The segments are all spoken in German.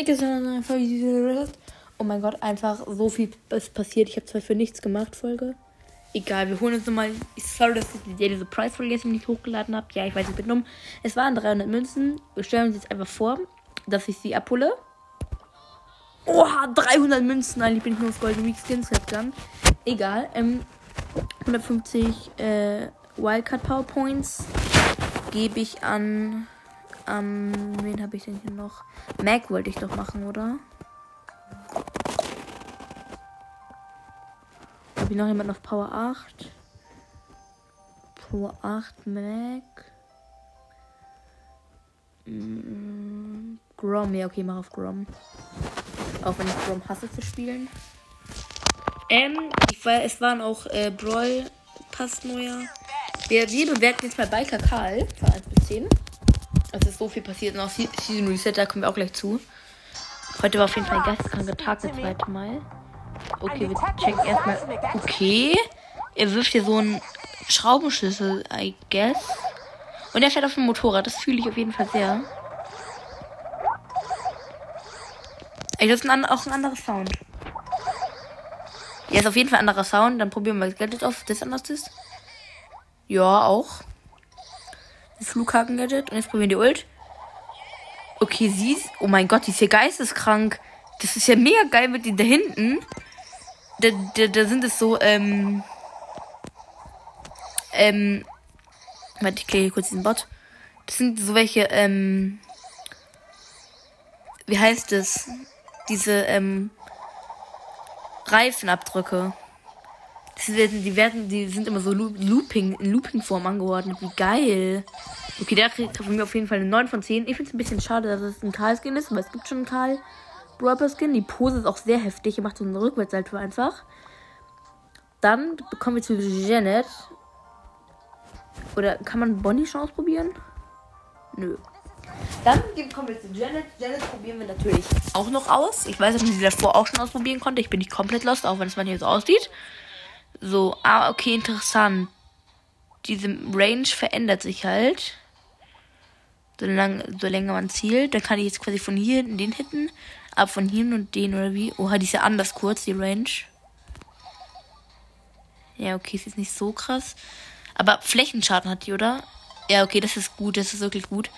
Einfach Oh mein Gott, einfach so viel ist passiert. Ich habe zwar für nichts gemacht, Folge. Egal, wir holen uns nochmal. Sorry, dass ich die Daily Surprise Folge jetzt nicht hochgeladen habe. Ja, ich weiß, ich bin dumm. Es waren 300 Münzen. Wir stellen uns jetzt einfach vor, dass ich sie abhole. Oha, 300 Münzen. Eigentlich bin ich nur auf Golden Week Skins gegangen. Egal. Ähm, 150 äh, Wildcard Powerpoints gebe ich an. Ähm, wen habe ich denn hier noch? Mac wollte ich doch machen, oder? Habe ich noch jemanden auf Power 8? Power 8 Mac. Mm, Grom, ja, okay, mach auf Grom. Auch wenn ich Grom hasse zu spielen. Ähm, ich war, es waren auch äh, Brawl Pass neuer. Wir, wir bewerten jetzt mal bei Kakal von 1 bis 10. Es ist so viel passiert. Noch Season Reset, da kommen wir auch gleich zu. Heute war auf jeden Fall ein geisteskranker Tag, das zweite Mal. Okay, wir checken erstmal. Okay. Er wirft hier so einen Schraubenschlüssel, I guess. Und er fährt auf dem Motorrad. Das fühle ich auf jeden Fall sehr. Ey, das ist ein, auch ein anderer Sound. Ja, ist auf jeden Fall ein anderer Sound. Dann probieren wir das Gadget auf, das anders ist. Ja, auch. Flughaken-Gadget. Und jetzt probieren wir die Ult. Okay, sie ist. Oh mein Gott, die ist hier geisteskrank. Das ist ja mega geil mit den da hinten. Da, da, da sind es so, ähm. Ähm. Warte, ich klicke hier kurz diesen Bot. Das sind so welche, ähm. Wie heißt es? Diese, ähm. Reifenabdrücke. Die werden, die werden, die sind immer so Looping, in Looping-Form angeordnet. Wie geil. Okay, der kriegt von mir auf jeden Fall eine 9 von 10. Ich finde es ein bisschen schade, dass es ein Karl-Skin ist, aber es gibt schon einen Karl Brawler Skin. Die Pose ist auch sehr heftig. Er macht so einen Rückwärtssalto einfach. Dann bekommen wir zu Janet. Oder kann man Bonnie schon ausprobieren? Nö. Dann kommen wir zu Janet. Janet probieren wir natürlich auch noch aus. Ich weiß, dass man sie davor auch schon ausprobieren konnte. Ich bin nicht komplett lost, auch wenn es mal hier so aussieht. So, ah, okay, interessant. Diese Range verändert sich halt. Solange, solange man zielt. Dann kann ich jetzt quasi von hier in den hitten. Aber von hier und den oder wie. Oha, die ist ja anders kurz, die Range. Ja, okay, ist jetzt nicht so krass. Aber Flächenschaden hat die, oder? Ja, okay, das ist gut, das ist wirklich gut.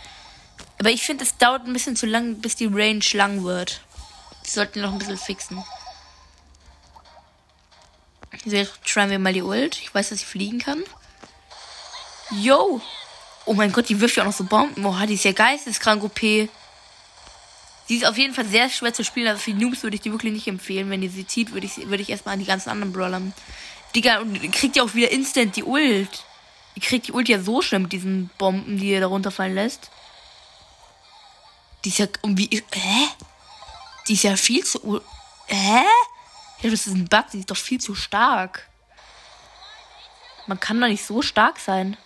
Aber ich finde, es dauert ein bisschen zu lang, bis die Range lang wird. Die sollten noch ein bisschen fixen. Jetzt trying wir mal die Ult. Ich weiß, dass ich fliegen kann. Yo! Oh mein Gott, die wirft ja auch noch so Bomben. Boah, die ist ja geisteskrank OP. Sie ist auf jeden Fall sehr schwer zu spielen, aber für Noobs würde ich die wirklich nicht empfehlen. Wenn ihr sie zieht, würde ich, würde ich erstmal an die ganzen anderen Brawler. Digga, und kriegt ja auch wieder instant die Ult. Die kriegt die Ult ja so schnell mit diesen Bomben, die ihr da runterfallen lässt. Die ist ja irgendwie. Hä? Die ist ja viel zu. Hä? Ja, das ist ein Bug, die ist doch viel zu stark. Man kann doch nicht so stark sein.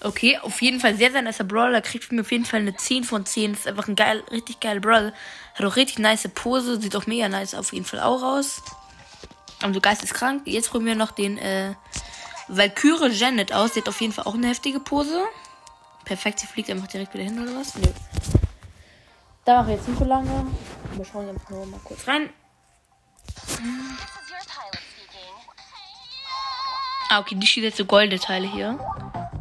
Okay, auf jeden Fall sehr, sehr nicer Brawler. Kriegt mir auf jeden Fall eine 10 von 10. Ist einfach ein geil, richtig geiler Brawler. Hat auch richtig nice Pose. Sieht auch mega nice auf jeden Fall auch aus. Also Geist ist krank. Jetzt probieren wir noch den äh, Valkyrie Janet aus. Die hat auf jeden Fall auch eine heftige Pose. Perfekt, sie fliegt einfach direkt wieder hin oder was? Nö. Da mache ich jetzt nicht so lange. Wir schauen einfach nur mal kurz rein. Ah, okay, die schießt jetzt so goldene Teile hier.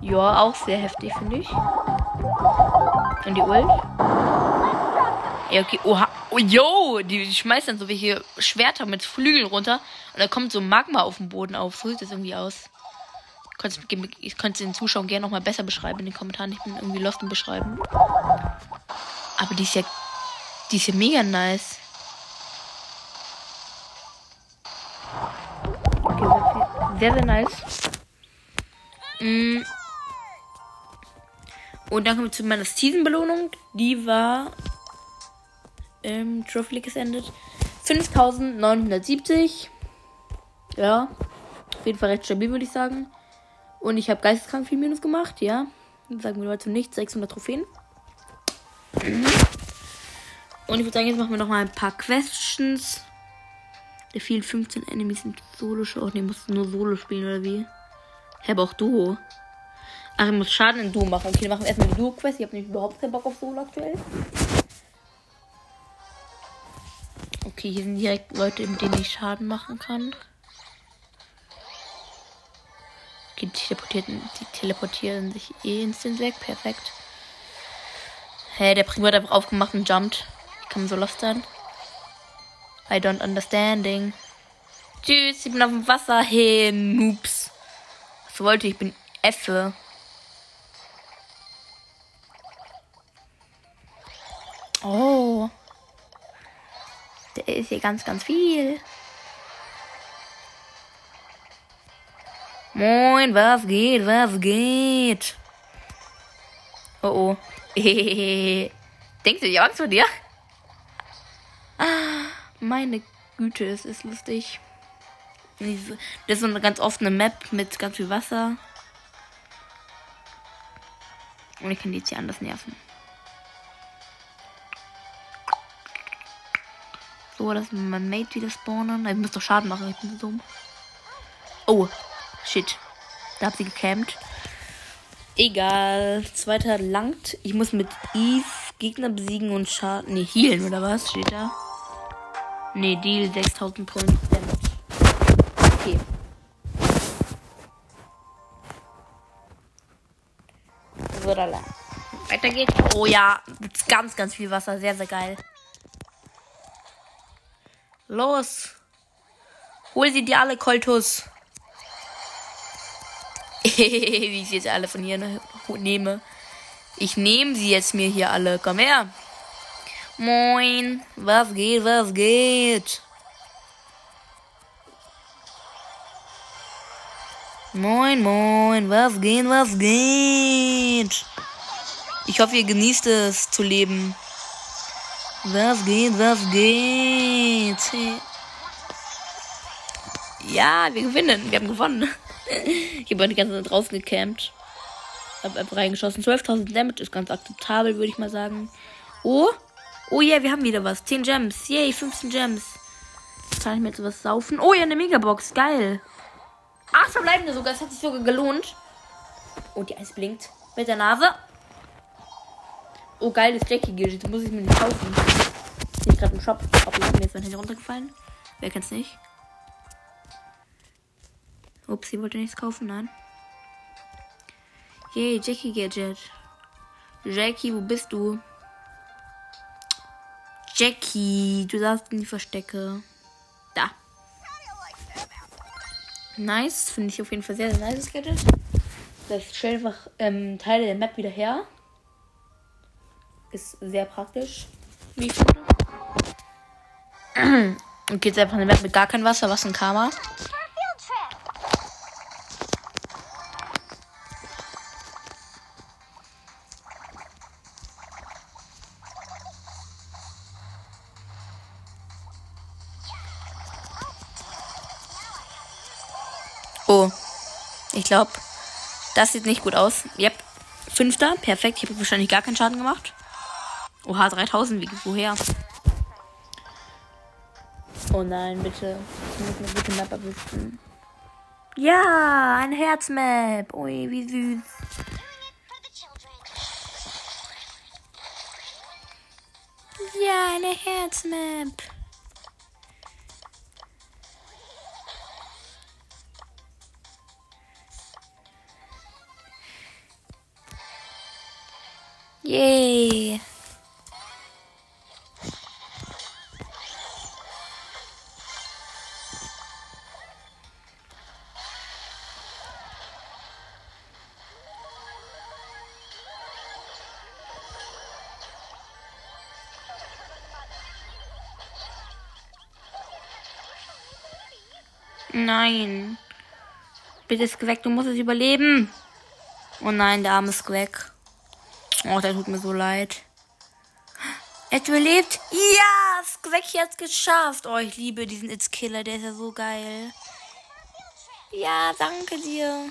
Ja, auch sehr heftig, finde ich. Und die Ult. Ja, okay. Oha. Oh, yo! Die, schmeißt dann so welche Schwerter mit Flügeln runter. Und da kommt so Magma auf dem Boden auf. So sieht das irgendwie aus. Ich könnte den Zuschauern gerne nochmal besser beschreiben in den Kommentaren. Ich bin irgendwie lost im Beschreiben. Aber die ist ja. Die ist ja mega nice. Okay, sehr, sehr nice. Mm. Und dann kommen wir zu meiner Season-Belohnung. Die war im Trophy League endet. 5970. Ja. Auf jeden Fall recht stabil, würde ich sagen. Und ich habe geisteskrank viel Minus gemacht, ja. Sagen wir Leute nicht. 600 Trophäen. Mhm. Und ich würde sagen, jetzt machen wir noch mal ein paar Questions. Der vielen 15 Enemies sind Solo. Oh, ne, musst nur Solo spielen, oder wie? Ich habe auch Duo. Ach, ich muss Schaden in Duo machen. Okay, dann machen wir erstmal die Duo-Quest. Ich habe nämlich überhaupt keinen Bock auf Solo aktuell. Okay, hier sind direkt Leute, mit denen ich Schaden machen kann. Okay, die teleportieren, die teleportieren sich eh instant weg. Perfekt. Hä, der Primo hat einfach aufgemacht und jumpt. Ich kann so lost sein. I don't understanding. Tschüss, ich bin auf dem Wasser. Hey, Noobs. Was wollte ich? Ich bin Effe. Oh. Der ist hier ganz, ganz viel. Moin, was geht, was geht? Oh oh. Denkst du, ich Angst vor dir? Ah, meine Güte, es ist lustig. Das ist so eine ganz offene Map mit ganz viel Wasser. Und ich kann die jetzt hier anders nerven. So, dass mein Mate wieder spawnen. Ich muss doch Schaden machen, ich bin so dumm. Oh, shit. Da hat sie gecampt. Egal. Zweiter langt. Ich muss mit Eve Gegner besiegen und Schaden. Ne, healen oder was? Steht da. Ne, Deal 6000 Points Damage. Okay. So, da lang. Weiter geht's. Oh ja, ganz, ganz viel Wasser. Sehr, sehr geil. Los. Hol sie dir alle, Koltus. Wie ich jetzt alle von hier ne, nehme. Ich nehme sie jetzt mir hier alle. Komm her. Moin. Was geht, was geht? Moin, moin. Was geht, was geht? Ich hoffe, ihr genießt es zu leben. Was geht, was geht? Ja, wir gewinnen. Wir haben gewonnen. Ich habe die ganze Zeit draußen gecampt. Hab einfach reingeschossen. 12.000 Damage ist ganz akzeptabel, würde ich mal sagen. Oh. Oh yeah, wir haben wieder was. 10 Gems. Yay, 15 Gems. Kann ich mir jetzt was saufen? Oh ja, eine Megabox. Geil. Acht verbleibende sogar. Das hat sich sogar gelohnt. Oh, die Eis blinkt. Mit der Nase. Oh, geil, das Jackie Gadget. Muss ich mir nicht kaufen. Ich bin gerade im Shop. Ob ich mir mein Handy runtergefallen? Wer kennt's nicht? Ups, sie wollte nichts kaufen, nein. Yay, Jackie Gadget. Jackie, wo bist du? Jackie, du saßt in die Verstecke. Da. Nice, finde ich auf jeden Fall sehr, sehr nice, Gadget. Das stellt einfach ähm, Teile der Map wieder her. Ist sehr praktisch, wie ich finde. Und geht einfach eine Map mit gar kein Wasser, was ein Karma. Oh. Ich glaube, das sieht nicht gut aus. Yep. Fünfter. Perfekt. Ich habe wahrscheinlich gar keinen Schaden gemacht. Oha, 3000. Wie, woher? Oh nein, bitte. Ich muss eine gute Map erwischen. Ja, ein Herzmap. Ui, wie süß. Ja, eine Herzmap. Yay. Nein. Bitte Squack, du musst es überleben. Oh nein, der arme Squack. Oh, der tut mir so leid. Er überlebt. Ja, Squack hat's geschafft. Oh, ich liebe diesen It's Killer, der ist ja so geil. Ja, danke dir.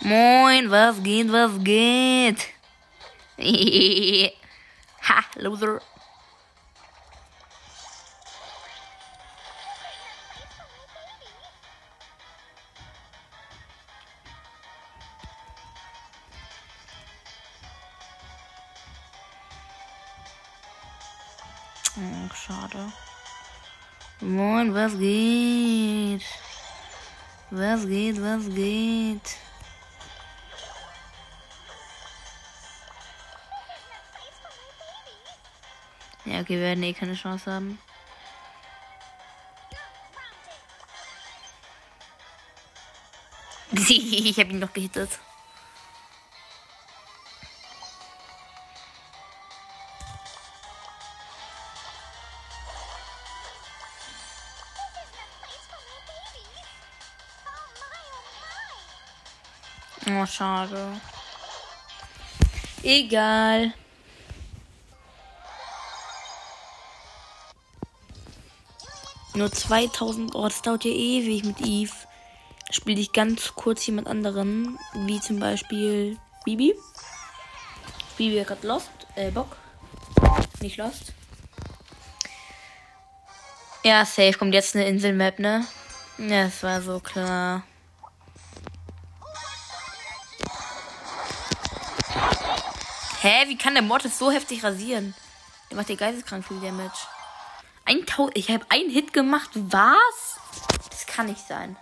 Moin, was geht, was geht? ha, loser. Oh, schade. Moin, was geht? Was geht, was geht? Ja, okay, wir werden eh keine Chance haben. ich habe ihn noch gehittet. Schade. Egal. Nur 2000. Oh, das dauert ja ewig mit Eve. Spiele ich ganz kurz jemand anderen. Wie zum Beispiel Bibi. Bibi hat gerade Lost. Äh, Bock. Nicht Lost. Ja, safe kommt jetzt eine Inselmap, ne? Ja, das war so klar. Hä, wie kann der Mortis so heftig rasieren? Der macht dir geisteskrank viel Damage. 1000. Ich habe einen Hit gemacht. Was? Das kann nicht sein.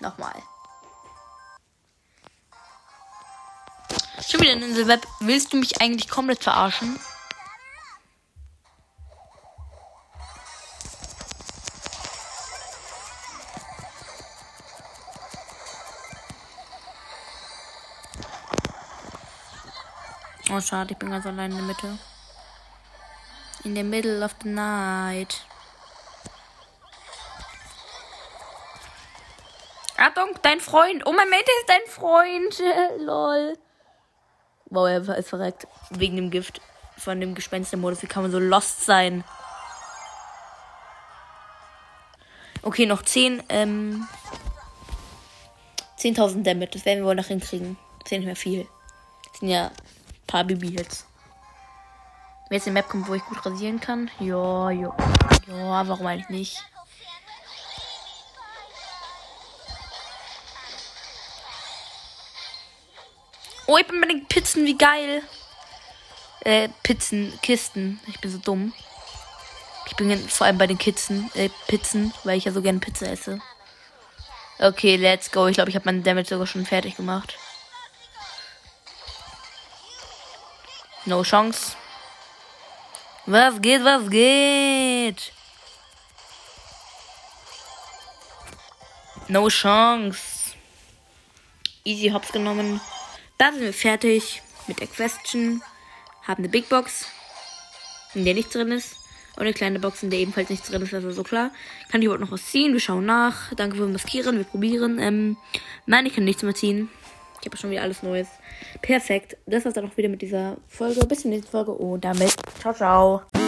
Nochmal. Schon wieder ein Inselweb. Willst du mich eigentlich komplett verarschen? Oh, schade, ich bin ganz allein in der Mitte. In the middle of the night. Achtung, dein Freund. Oh, mein Mate ist dein Freund. Lol. Wow, er ist verreckt. Wegen dem Gift von dem Gespenstermodus. Wie kann man so lost sein? Okay, noch 10, ähm, 10.000 Damage. Das werden wir wohl noch hinkriegen. Das ist ja nicht mehr viel. Das sind ja paar Bibi-Hits. Wenn jetzt eine Map kommt, wo ich gut rasieren kann. Ja, ja. Ja, warum eigentlich nicht? Oh, ich bin bei den Pizzen, wie geil. Äh, Pizzen, Kisten. Ich bin so dumm. Ich bin vor allem bei den Kitzen, äh, Pizzen, weil ich ja so gerne Pizza esse. Okay, let's go. Ich glaube, ich habe meinen Damage sogar schon fertig gemacht. No Chance. Was geht, was geht? No Chance. Easy Hops genommen. Da sind wir fertig mit der Question. Haben eine Big Box, in der nichts drin ist. Und eine kleine Box, in der ebenfalls nichts drin ist, also so klar. Kann ich überhaupt noch was ziehen? Wir schauen nach. Danke für Maskieren, wir probieren. Ähm, nein, ich kann nichts mehr ziehen. Ich habe schon wieder alles Neues. Perfekt. Das war's dann auch wieder mit dieser Folge. Bis zur nächsten Folge und damit ciao, ciao.